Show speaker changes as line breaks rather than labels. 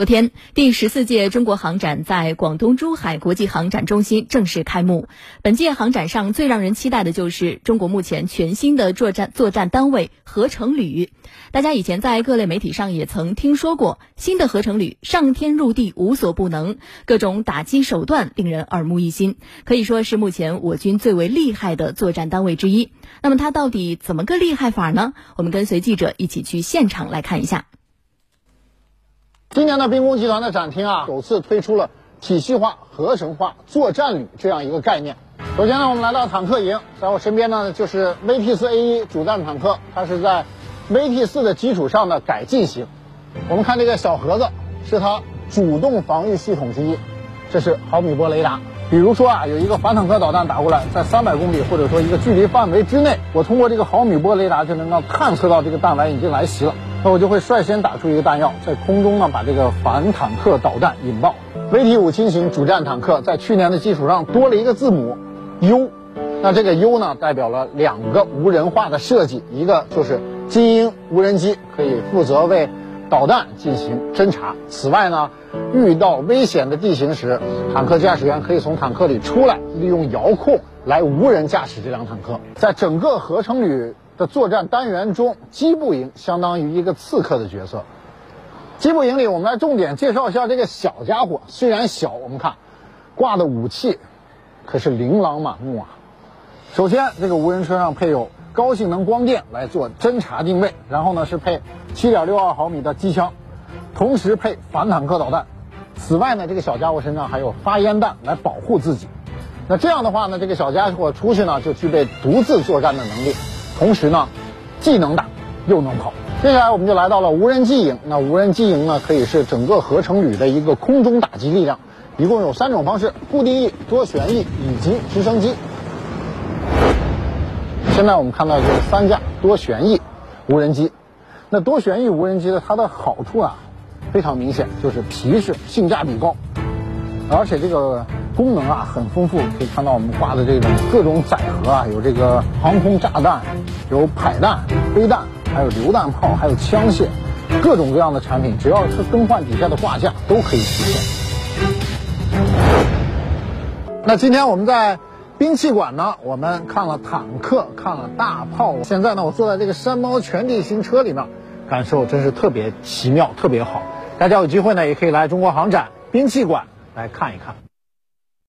昨天，第十四届中国航展在广东珠海国际航展中心正式开幕。本届航展上最让人期待的就是中国目前全新的作战作战单位——合成旅。大家以前在各类媒体上也曾听说过，新的合成旅上天入地无所不能，各种打击手段令人耳目一新，可以说是目前我军最为厉害的作战单位之一。那么，它到底怎么个厉害法呢？我们跟随记者一起去现场来看一下。
今年的兵工集团的展厅啊，首次推出了体系化、合成化作战旅这样一个概念。首先呢，我们来到坦克营，在我身边呢就是 VT 四 A 一主战坦克，它是在 VT 四的基础上的改进型。我们看这个小盒子，是它主动防御系统之一，这是毫米波雷达。比如说啊，有一个反坦克导弹打过来，在三百公里或者说一个距离范围之内，我通过这个毫米波雷达就能够探测到这个弹丸已经来袭了。那我就会率先打出一个弹药，在空中呢把这个反坦克导弹引爆。VT 五轻型主战坦克在去年的基础上多了一个字母 U，那这个 U 呢代表了两个无人化的设计，一个就是精英无人机可以负责为导弹进行侦察。此外呢，遇到危险的地形时，坦克驾驶员可以从坦克里出来，利用遥控来无人驾驶这辆坦克。在整个合成旅。的作战单元中，机步营相当于一个刺客的角色。机步营里，我们来重点介绍一下这个小家伙。虽然小，我们看挂的武器可是琳琅满目啊。首先，这个无人车上配有高性能光电来做侦察定位，然后呢是配7.62毫米的机枪，同时配反坦克导弹。此外呢，这个小家伙身上还有发烟弹来保护自己。那这样的话呢，这个小家伙出去呢就具备独自作战的能力。同时呢，既能打又能跑。接下来我们就来到了无人机营。那无人机营呢，可以是整个合成旅的一个空中打击力量。一共有三种方式：固定翼、多旋翼以及直升机。现在我们看到是三架多旋翼无人机。那多旋翼无人机呢，它的好处啊非常明显，就是皮实、性价比高，而且这个。功能啊很丰富，可以看到我们挂的这种各种载荷啊，有这个航空炸弹，有迫弹、飞弹，还有榴弹炮，还有枪械，各种各样的产品，只要是更换底下的挂架都可以实现。那今天我们在兵器馆呢，我们看了坦克，看了大炮，现在呢，我坐在这个山猫全地形车里面，感受真是特别奇妙，特别好。大家有机会呢，也可以来中国航展兵器馆来看一看。